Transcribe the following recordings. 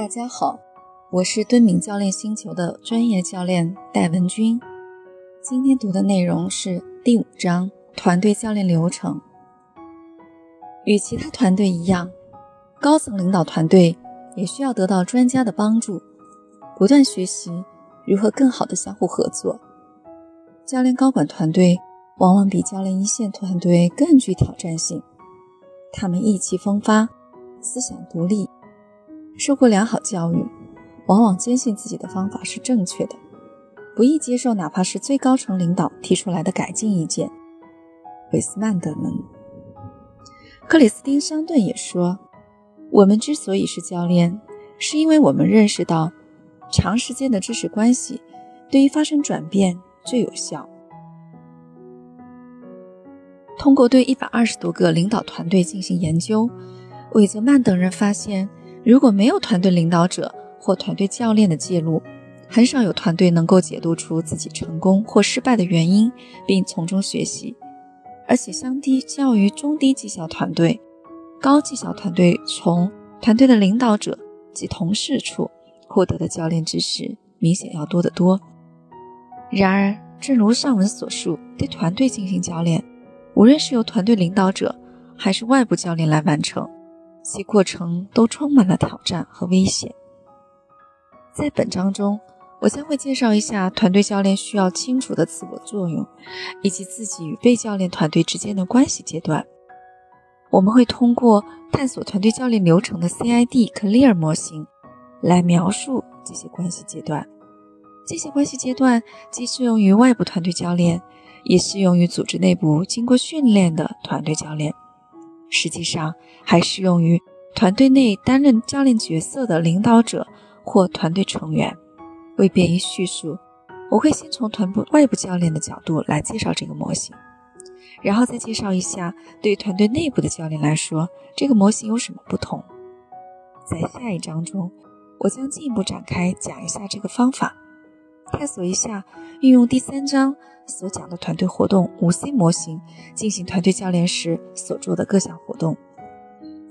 大家好，我是敦敏教练星球的专业教练戴文君。今天读的内容是第五章团队教练流程。与其他团队一样，高层领导团队也需要得到专家的帮助，不断学习如何更好的相互合作。教练高管团队往往比教练一线团队更具挑战性，他们意气风发，思想独立。受过良好教育，往往坚信自己的方法是正确的，不易接受哪怕是最高层领导提出来的改进意见。韦斯曼德门、克里斯汀·桑顿也说：“我们之所以是教练，是因为我们认识到，长时间的知识关系对于发生转变最有效。”通过对一百二十多个领导团队进行研究，韦泽曼等人发现。如果没有团队领导者或团队教练的介入，很少有团队能够解读出自己成功或失败的原因，并从中学习。而且，相低较于中低绩效团队，高绩效团队从团队的领导者及同事处获得的教练知识明显要多得多。然而，正如上文所述，对团队进行教练，无论是由团队领导者还是外部教练来完成。其过程都充满了挑战和危险。在本章中，我将会介绍一下团队教练需要清楚的自我作用，以及自己与被教练团队之间的关系阶段。我们会通过探索团队教练流程的 CID Clear 模型来描述这些关系阶段。这些关系阶段既适用于外部团队教练，也适用于组织内部经过训练的团队教练。实际上，还适用于团队内担任教练角色的领导者或团队成员。为便于叙述，我会先从团部外部教练的角度来介绍这个模型，然后再介绍一下对团队内部的教练来说，这个模型有什么不同。在下一章中，我将进一步展开讲一下这个方法，探索一下运用第三章。所讲的团队活动五 C 模型进行团队教练时所做的各项活动，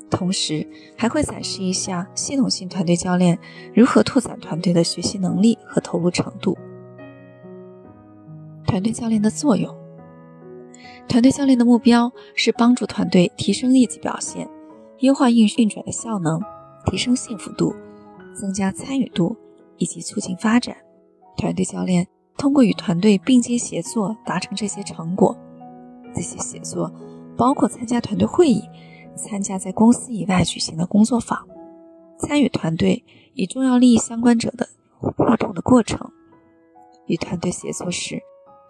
同时还会展示一下系统性团队教练如何拓展团队的学习能力和投入程度。团队教练的作用，团队教练的目标是帮助团队提升业绩表现，优化运运转的效能，提升幸福度，增加参与度以及促进发展。团队教练。通过与团队并肩协作达成这些成果。这些协作包括参加团队会议、参加在公司以外举行的工作坊、参与团队与重要利益相关者的互动的过程。与团队协作时，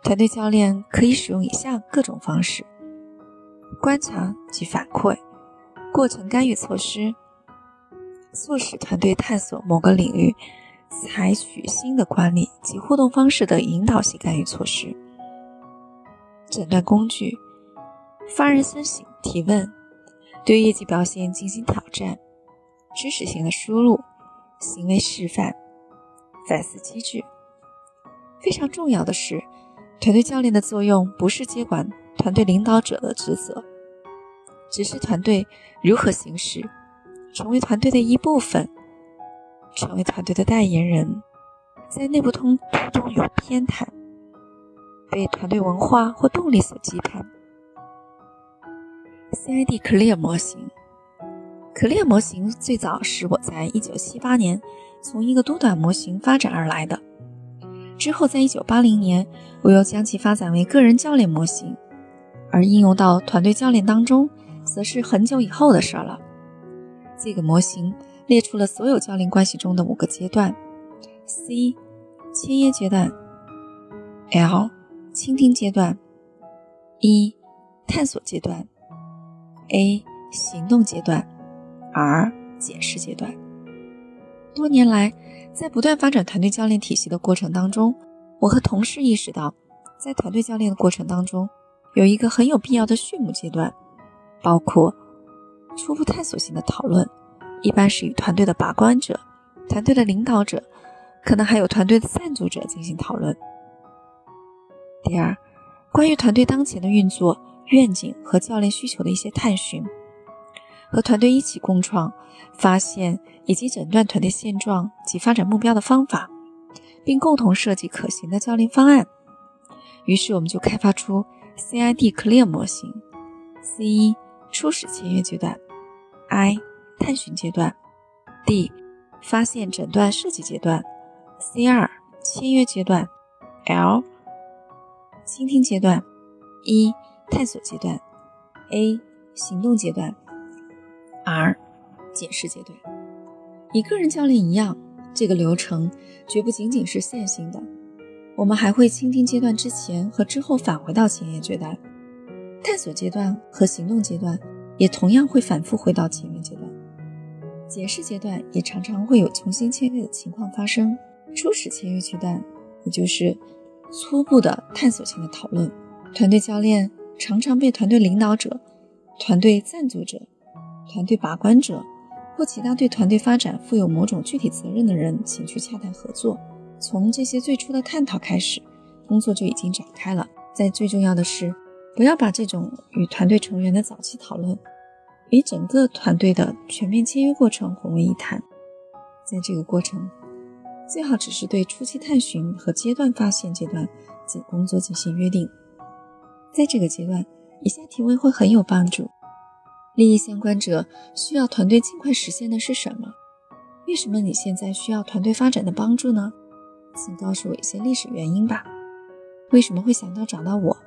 团队教练可以使用以下各种方式：观察及反馈、过程干预措施、促使团队探索某个领域。采取新的管理及互动方式的引导性干预措施，诊断工具、发人深省提问、对业绩表现进行挑战、知识型的输入、行为示范、反思机制。非常重要的是，团队教练的作用不是接管团队领导者的职责，只是团队如何行事，成为团队的一部分。成为团队的代言人，在内部通途中有偏袒，被团队文化或动力所羁绊。CID Clear 模型，Clear 模型最早是我在一九七八年从一个多短模型发展而来的，之后在一九八零年我又将其发展为个人教练模型，而应用到团队教练当中，则是很久以后的事了。这个模型。列出了所有教练关系中的五个阶段：C 签约阶段，L 倾听阶段，E 探索阶段，A 行动阶段，R 解释阶段。多年来，在不断发展团队教练体系的过程当中，我和同事意识到，在团队教练的过程当中，有一个很有必要的序幕阶段，包括初步探索性的讨论。一般是与团队的把关者、团队的领导者，可能还有团队的赞助者进行讨论。第二，关于团队当前的运作、愿景和教练需求的一些探寻。和团队一起共创、发现以及诊断团队现状及发展目标的方法，并共同设计可行的教练方案。于是，我们就开发出 CID Clear 模型：C 一初始签约阶段，I 探寻阶段，D 发现诊断设计阶段，C 二签约阶段，L 倾听阶段，E 探索阶段，A 行动阶段。，R 解释阶段，与个人教练一样，这个流程绝不仅仅是线性的。我们还会倾听阶段之前和之后返回到前沿阶段，探索阶段和行动阶段也同样会反复回到前面阶段。解释阶段也常常会有重新签约的情况发生。初始签约阶段，也就是初步的探索性的讨论，团队教练常常被团队领导者、团队赞助者。团队把关者或其他对团队发展负有某种具体责任的人，请去洽谈合作。从这些最初的探讨开始，工作就已经展开了。在最重要的是，不要把这种与团队成员的早期讨论与整个团队的全面签约过程混为一谈。在这个过程，最好只是对初期探寻和阶段发现阶段及工作进行约定。在这个阶段，以下提问会很有帮助。利益相关者需要团队尽快实现的是什么？为什么你现在需要团队发展的帮助呢？请告诉我一些历史原因吧。为什么会想到找到我？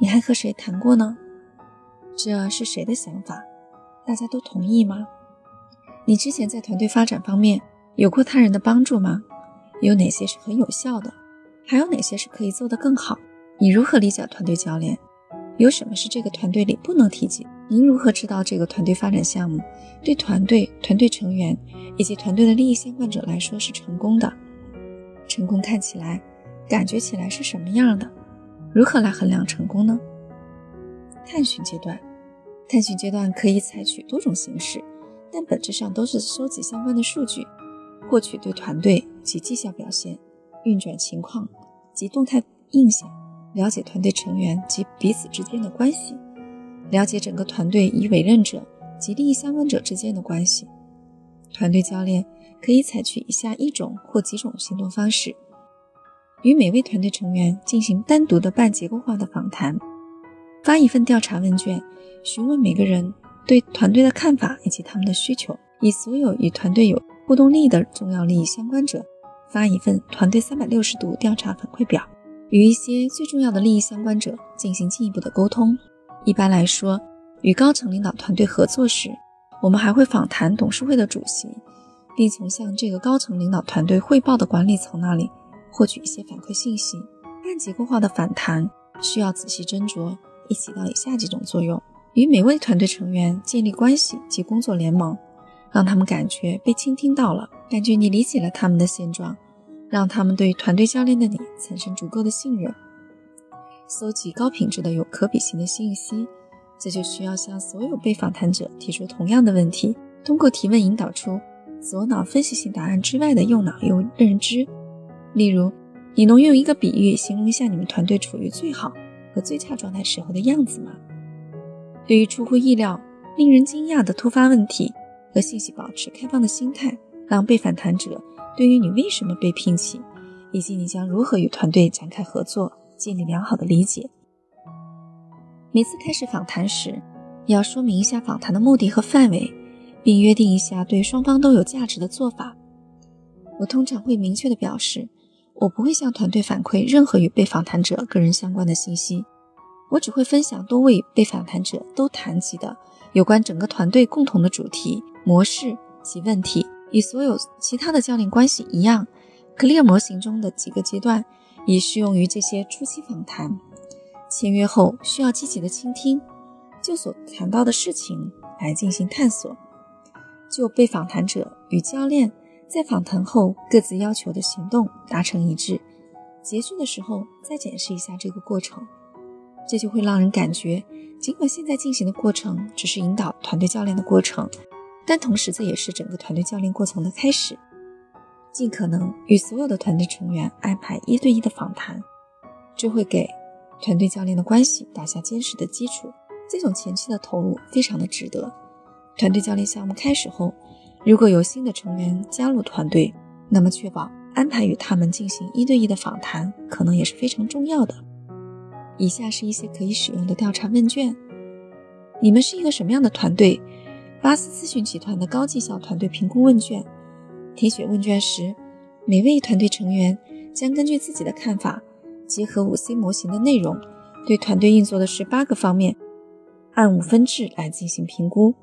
你还和谁谈过呢？这是谁的想法？大家都同意吗？你之前在团队发展方面有过他人的帮助吗？有哪些是很有效的？还有哪些是可以做得更好？你如何理解团队教练？有什么是这个团队里不能提及？您如何知道这个团队发展项目对团队、团队成员以及团队的利益相关者来说是成功的？成功看起来、感觉起来是什么样的？如何来衡量成功呢？探寻阶段，探寻阶段可以采取多种形式，但本质上都是收集相关的数据，获取对团队及绩效表现、运转情况及动态印象，了解团队成员及彼此之间的关系。了解整个团队与委任者及利益相关者之间的关系，团队教练可以采取以下一种或几种行动方式：与每位团队成员进行单独的半结构化的访谈，发一份调查问卷，询问每个人对团队的看法以及他们的需求；以所有与团队有互动利益的重要利益相关者发一份团队三百六十度调查反馈表，与一些最重要的利益相关者进行进一步的沟通。一般来说，与高层领导团队合作时，我们还会访谈董事会的主席，并从向这个高层领导团队汇报的管理层那里获取一些反馈信息。半结构化的访谈需要仔细斟酌，一起到以下几种作用：与每位团队成员建立关系及工作联盟，让他们感觉被倾听到了，感觉你理解了他们的现状，让他们对团队教练的你产生足够的信任。搜集高品质的有可比性的信息，这就需要向所有被访谈者提出同样的问题，通过提问引导出左脑分析性答案之外的右脑认认知。例如，你能用一个比喻形容一下你们团队处于最好和最差状态时候的样子吗？对于出乎意料、令人惊讶的突发问题和信息，保持开放的心态，让被访谈者对于你为什么被聘请，以及你将如何与团队展开合作。建立良好的理解。每次开始访谈时，要说明一下访谈的目的和范围，并约定一下对双方都有价值的做法。我通常会明确的表示，我不会向团队反馈任何与被访谈者个人相关的信息，我只会分享多位被访谈者都谈及的有关整个团队共同的主题、模式及问题。与所有其他的教练关系一样，Clear 模型中的几个阶段。也适用于这些初期访谈。签约后需要积极的倾听，就所谈到的事情来进行探索，就被访谈者与教练在访谈后各自要求的行动达成一致。结束的时候再检视一下这个过程，这就会让人感觉，尽管现在进行的过程只是引导团队教练的过程，但同时这也是整个团队教练过程的开始。尽可能与所有的团队成员安排一对一的访谈，这会给团队教练的关系打下坚实的基础。这种前期的投入非常的值得，团队教练项目开始后，如果有新的成员加入团队，那么确保安排与他们进行一对一的访谈，可能也是非常重要的。以下是一些可以使用的调查问卷：你们是一个什么样的团队？巴斯咨询集团的高绩效团队评估问卷。填写问卷时，每位团队成员将根据自己的看法，结合五 C 模型的内容，对团队运作的十八个方面，按五分制来进行评估。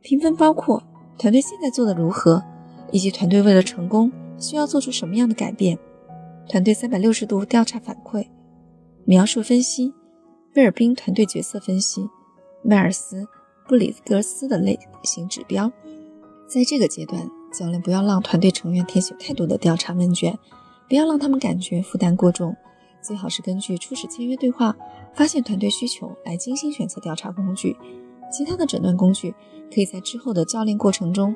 评分包括团队现在做的如何，以及团队为了成功需要做出什么样的改变。团队三百六十度调查反馈。描述分析，贝尔宾团队角色分析，迈尔斯布里格斯的类型指标。在这个阶段，教练不要让团队成员填写太多的调查问卷，不要让他们感觉负担过重。最好是根据初始签约对话，发现团队需求来精心选择调查工具。其他的诊断工具可以在之后的教练过程中，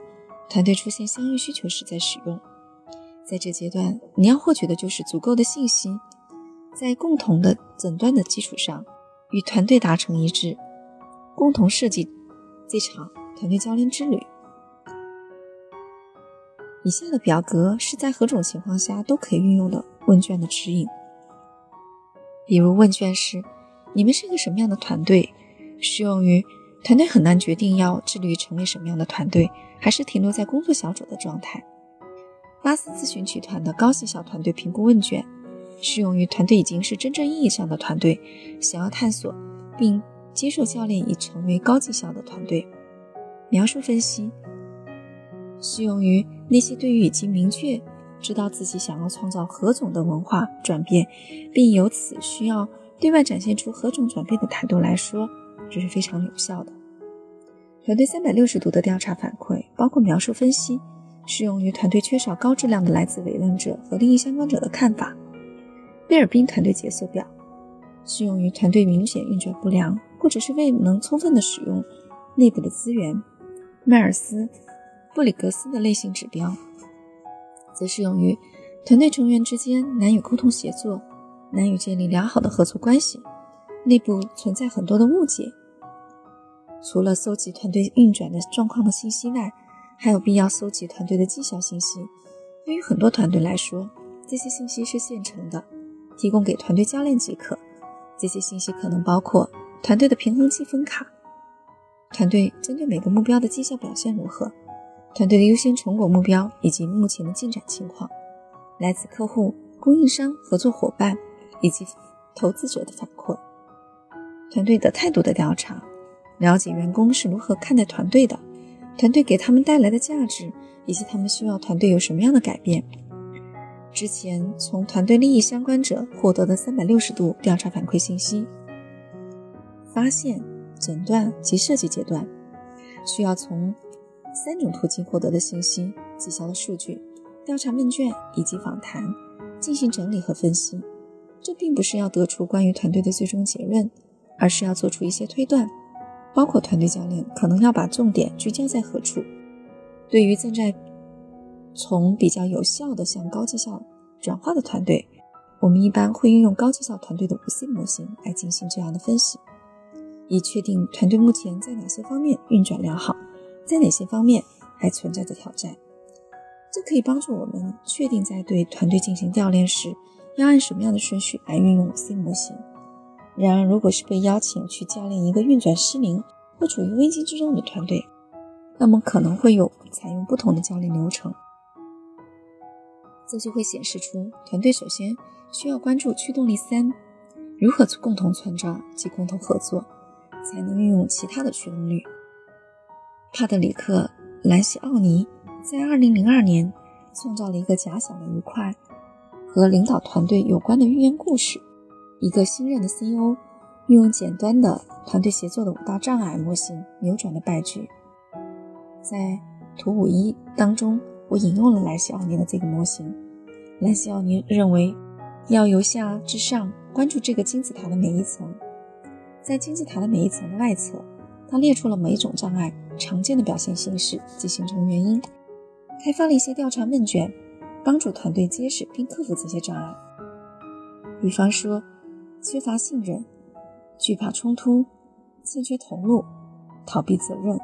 团队出现相应需求时再使用。在这阶段，你要获取的就是足够的信息。在共同的诊断的基础上，与团队达成一致，共同设计这场团队教练之旅。以下的表格是在何种情况下都可以运用的问卷的指引。比如问卷是：你们是一个什么样的团队？适用于团队很难决定要致力于成为什么样的团队，还是停留在工作小组的状态。巴斯咨询集团的高绩效团队评估问卷。适用于团队已经是真正意义上的团队，想要探索并接受教练以成为高绩效的团队。描述分析适用于那些对于已经明确知道自己想要创造何种的文化转变，并由此需要对外展现出何种转变的态度来说，这是非常有效的。团队三百六十度的调查反馈包括描述分析，适用于团队缺少高质量的来自委任者和利益相关者的看法。贝尔宾团队角色表适用于团队明显运转不良，或者是未能充分的使用内部的资源。迈尔斯布里格斯的类型指标则适用于团队成员之间难以沟通协作，难以建立良好的合作关系，内部存在很多的误解。除了搜集团队运转的状况的信息外，还有必要搜集团队的绩效信息。对于很多团队来说，这些信息是现成的。提供给团队教练即可。这些信息可能包括团队的平衡积分卡，团队针对每个目标的绩效表现如何，团队的优先成果目标以及目前的进展情况，来自客户、供应商、合作伙伴以及投资者的反馈，团队的态度的调查，了解员工是如何看待团队的，团队给他们带来的价值以及他们需要团队有什么样的改变。之前从团队利益相关者获得的三百六十度调查反馈信息，发现、诊断及设计阶段需要从三种途径获得的信息：绩效的数据、调查问卷以及访谈进行整理和分析。这并不是要得出关于团队的最终结论，而是要做出一些推断，包括团队教练可能要把重点聚焦在何处。对于正在从比较有效的向高绩效转化的团队，我们一般会运用高绩效团队的五 C 模型来进行这样的分析，以确定团队目前在哪些方面运转良好，在哪些方面还存在着挑战。这可以帮助我们确定在对团队进行调练时要按什么样的顺序来运用五 C 模型。然而，如果是被邀请去教练一个运转失灵或处于危机之中的团队，那么可能会有采用不同的教练流程。这就会显示出团队首先需要关注驱动力三，如何共同创造及共同合作，才能运用其他的驱动力。帕特里克·兰西奥尼在2002年创造了一个假想的愉快和领导团队有关的寓言故事：一个新任的 CEO 运用简单的团队协作的五大障碍模型扭转了败局。在图五一当中。我引用了莱西奥尼的这个模型。莱西奥尼认为，要由下至上关注这个金字塔的每一层。在金字塔的每一层的外侧，他列出了每一种障碍常见的表现形式及形成原因，开发了一些调查问卷，帮助团队揭示并克服这些障碍。比方说，缺乏信任、惧怕冲突、欠缺投入、逃避责任、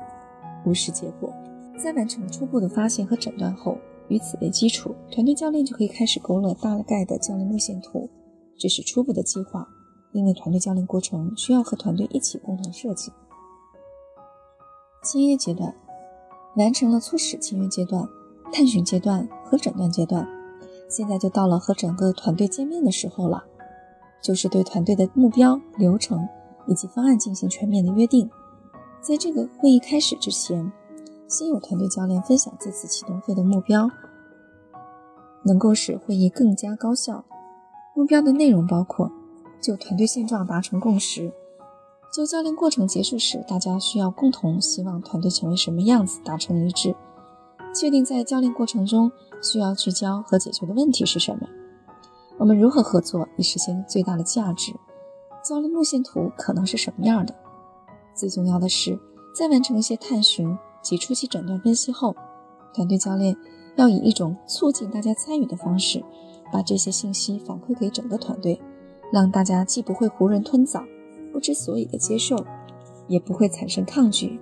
无视结果。在完成初步的发现和诊断后，以此为基础，团队教练就可以开始勾勒大概的教练路线图。这是初步的计划，因为团队教练过程需要和团队一起共同设计。签约阶段完成了初始签约阶段、探寻阶段和诊断阶段，现在就到了和整个团队见面的时候了，就是对团队的目标、流程以及方案进行全面的约定。在这个会议开始之前。先有团队教练分享这次启动会的目标，能够使会议更加高效。目标的内容包括：就团队现状达成共识；就教练过程结束时，大家需要共同希望团队成为什么样子达成一致；确定在教练过程中需要聚焦和解决的问题是什么；我们如何合作以实现最大的价值；教练路线图可能是什么样的；最重要的是，在完成一些探寻。及初期诊断分析后，团队教练要以一种促进大家参与的方式，把这些信息反馈给整个团队，让大家既不会囫囵吞枣、不知所以的接受，也不会产生抗拒，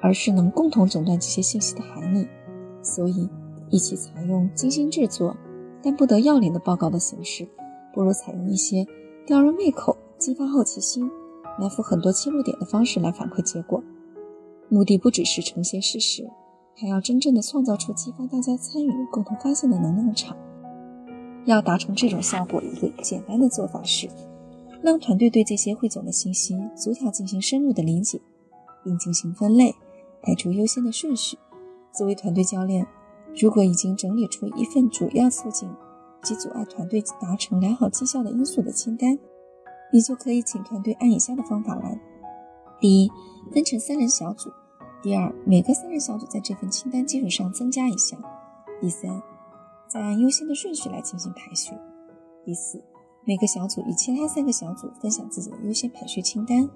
而是能共同诊断这些信息的含义。所以，一起采用精心制作但不得要领的报告的形式，不如采用一些吊人胃口、激发好奇心、埋伏很多切入点的方式来反馈结果。目的不只是呈现事实，还要真正的创造出激发大家参与、共同发现的能量场。要达成这种效果，一个简单的做法是，让团队对这些汇总的信息逐条进行深入的理解，并进行分类，排出优先的顺序。作为团队教练，如果已经整理出一份主要促进及阻碍团队达成良好绩效的因素的清单，你就可以请团队按以下的方法来。第一，分成三人小组；第二，每个三人小组在这份清单基础上增加一项；第三，再按优先的顺序来进行排序；第四，每个小组与其他三个小组分享自己的优先排序清单；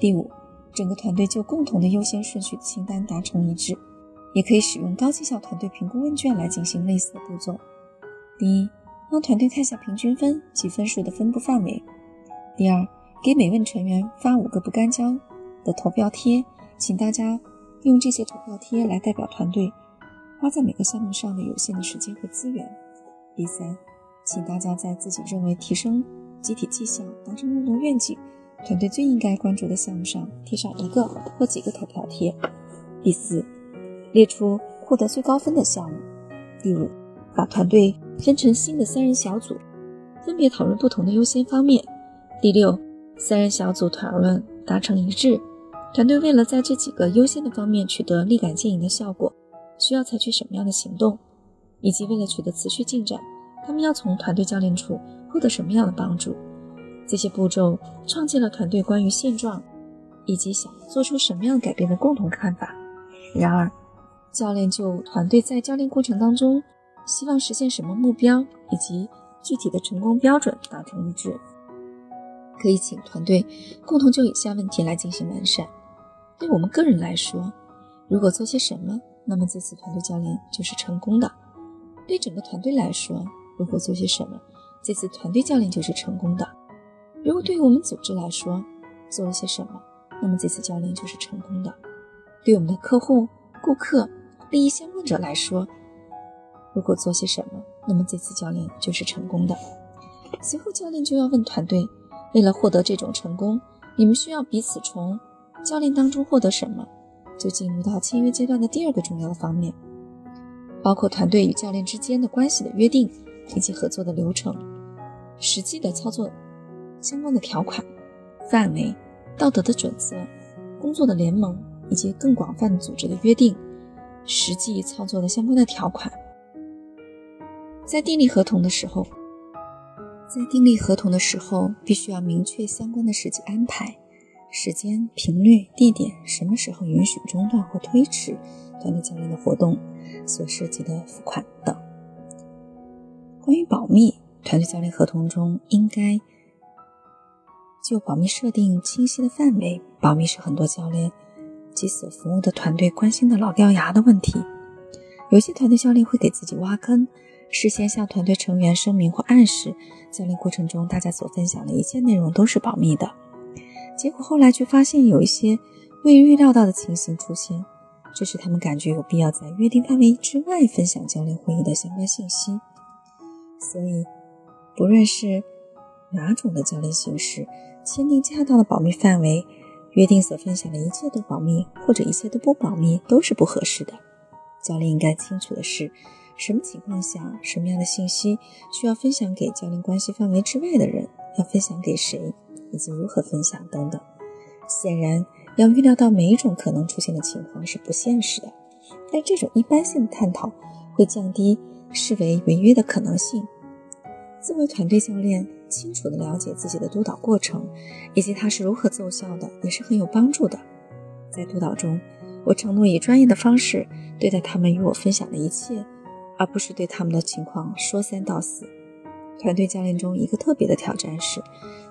第五，整个团队就共同的优先顺序清单达成一致。也可以使用高绩效团队评估问卷来进行类似的步骤。第一，让团队看下平均分及分数的分布范围；第二，给每位成员发五个不干胶。的投票贴，请大家用这些投票贴来代表团队花在每个项目上的有限的时间和资源。第三，请大家在自己认为提升集体绩效、达成共同愿景、团队最应该关注的项目上贴上一个或几个投票贴。第四，列出获得最高分的项目。第五，把团队分成新的三人小组，分别讨论不同的优先方面。第六，三人小组讨论达成一致。团队为了在这几个优先的方面取得立竿见影的效果，需要采取什么样的行动？以及为了取得持续进展，他们要从团队教练处获得什么样的帮助？这些步骤创建了团队关于现状以及想做出什么样改变的共同看法。然而，教练就团队在教练过程当中希望实现什么目标以及具体的成功标准达成一致，可以请团队共同就以下问题来进行完善。对我们个人来说，如果做些什么，那么这次团队教练就是成功的；对整个团队来说，如果做些什么，这次团队教练就是成功的；如果对于我们组织来说，做了些什么，那么这次教练就是成功的；对我们的客户、顾客、利益相关者来说，如果做些什么，那么这次教练就是成功的。随后，教练就要问团队：为了获得这种成功，你们需要彼此从。教练当中获得什么，就进入到签约阶段的第二个重要的方面，包括团队与教练之间的关系的约定，以及合作的流程、实际的操作相关的条款、范围、道德的准则、工作的联盟，以及更广泛组织的约定、实际操作的相关的条款。在订立合同的时候，在订立合同的时候，必须要明确相关的实际安排。时间、频率、地点，什么时候允许中断或推迟团队教练的活动，所涉及的付款等。关于保密，团队教练合同中应该就保密设定清晰的范围。保密是很多教练及所服务的团队关心的老掉牙的问题。有些团队教练会给自己挖坑，事先向团队成员声明或暗示，教练过程中大家所分享的一切内容都是保密的。结果后来却发现有一些未预料到的情形出现，这使他们感觉有必要在约定范围之外分享教练会议的相关信息。所以，不论是哪种的教练形式，签订恰当的保密范围，约定所分享的一切都保密，或者一切都不保密，都是不合适的。教练应该清楚的是，什么情况下，什么样的信息需要分享给教练关系范围之外的人，要分享给谁，以及如何分享等等。显然。要预料到每一种可能出现的情况是不现实的，但这种一般性的探讨会降低视为违约的可能性。作为团队教练，清楚地了解自己的督导过程以及它是如何奏效的，也是很有帮助的。在督导中，我承诺以专业的方式对待他们与我分享的一切，而不是对他们的情况说三道四。团队教练中一个特别的挑战是，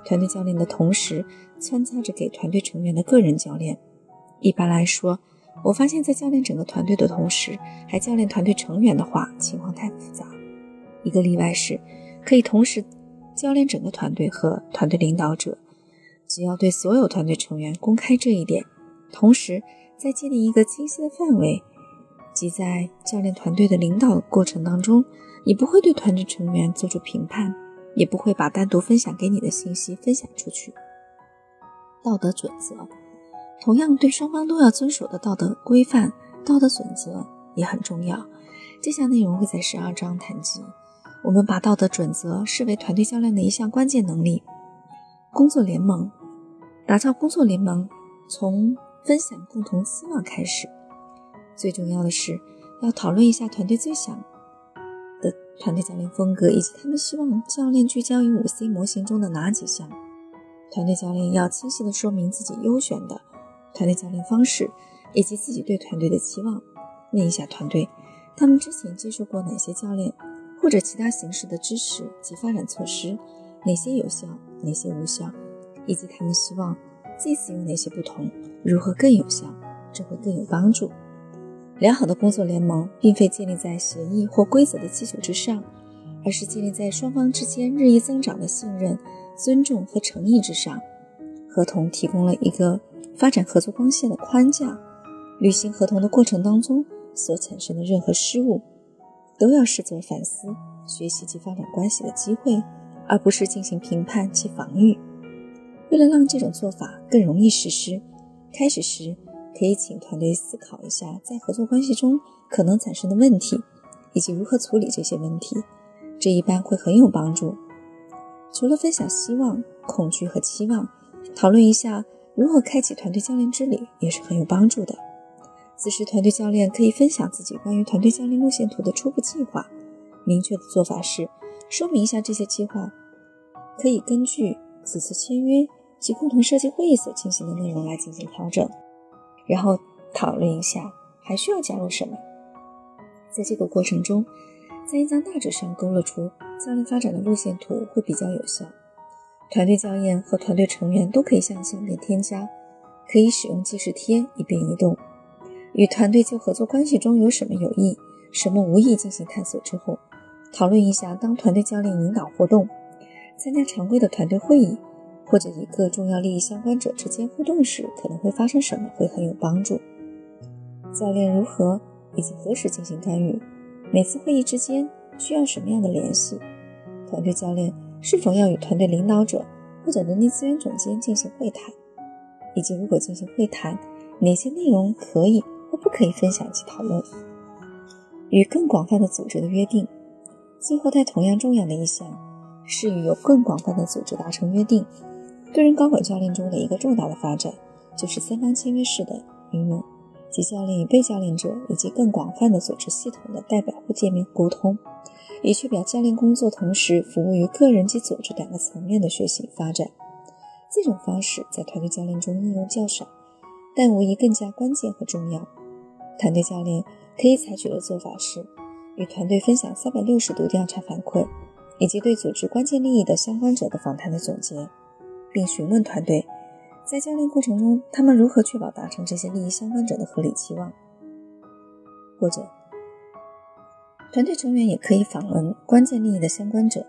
团队教练的同时参加着给团队成员的个人教练。一般来说，我发现，在教练整个团队的同时还教练团队成员的话，情况太复杂。一个例外是，可以同时教练整个团队和团队领导者。只要对所有团队成员公开这一点，同时再建立一个清晰的范围，即在教练团队的领导过程当中。你不会对团队成员做出评判，也不会把单独分享给你的信息分享出去。道德准则，同样对双方都要遵守的道德规范、道德准则也很重要。这项内容会在十二章谈及。我们把道德准则视为团队教练的一项关键能力。工作联盟，打造工作联盟从分享共同期望开始。最重要的是要讨论一下团队最想。的团队教练风格，以及他们希望教练聚焦于五 C 模型中的哪几项？团队教练要清晰地说明自己优选的团队教练方式，以及自己对团队的期望。问一下团队，他们之前接受过哪些教练或者其他形式的支持及发展措施？哪些有效，哪些无效？以及他们希望这次有哪些不同？如何更有效？这会更有帮助。良好的工作联盟并非建立在协议或规则的基础之上，而是建立在双方之间日益增长的信任、尊重和诚意之上。合同提供了一个发展合作光线的框架。履行合同的过程当中所产生的任何失误，都要视作反思、学习及发展关系的机会，而不是进行评判及防御。为了让这种做法更容易实施，开始时。可以请团队思考一下，在合作关系中可能产生的问题，以及如何处理这些问题，这一般会很有帮助。除了分享希望、恐惧和期望，讨论一下如何开启团队教练之旅也是很有帮助的。此时，团队教练可以分享自己关于团队教练路线图的初步计划。明确的做法是，说明一下这些计划可以根据此次签约及共同设计会议所进行的内容来进行调整。然后讨论一下还需要加入什么。在这个过程中，在一张大纸上勾勒出教练发展的路线图会比较有效。团队教练和团队成员都可以向相片添加，可以使用记事贴以便移动。与团队就合作关系中有什么有益、什么无益进行探索之后，讨论一下当团队教练引导活动、参加常规的团队会议。或者与各重要利益相关者之间互动时可能会发生什么，会很有帮助。教练如何以及何时进行干预？每次会议之间需要什么样的联系？团队教练是否要与团队领导者或者人力资源总监进行会谈？以及如果进行会谈，哪些内容可以都不可以分享及讨论？与更广泛的组织的约定。最后，带同样重要的一项是与有更广泛的组织达成约定。个人高管教练中的一个重大的发展，就是三方签约式的运用，即教练与被教练者以及更广泛的组织系统的代表或界面沟通，以确保教练工作同时服务于个人及组织两个层面的学习发展。这种方式在团队教练中应用较少，但无疑更加关键和重要。团队教练可以采取的做法是，与团队分享三百六十度调查反馈，以及对组织关键利益的相关者的访谈的总结。并询问团队，在教练过程中，他们如何确保达成这些利益相关者的合理期望。或者，团队成员也可以访问关键利益的相关者，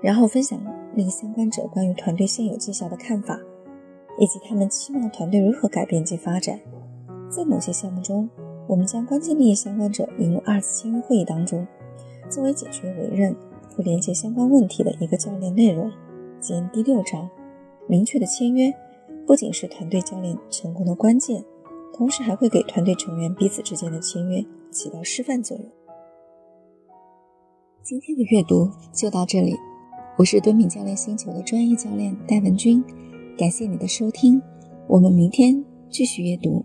然后分享利益相关者关于团队现有绩效的看法，以及他们期望团队如何改变及发展。在某些项目中，我们将关键利益相关者引入二次签约会议当中，作为解决委任或连接相关问题的一个教练内容。兼第六章，明确的签约不仅是团队教练成功的关键，同时还会给团队成员彼此之间的签约起到示范作用。今天的阅读就到这里，我是敦敏教练星球的专业教练戴文君，感谢你的收听，我们明天继续阅读。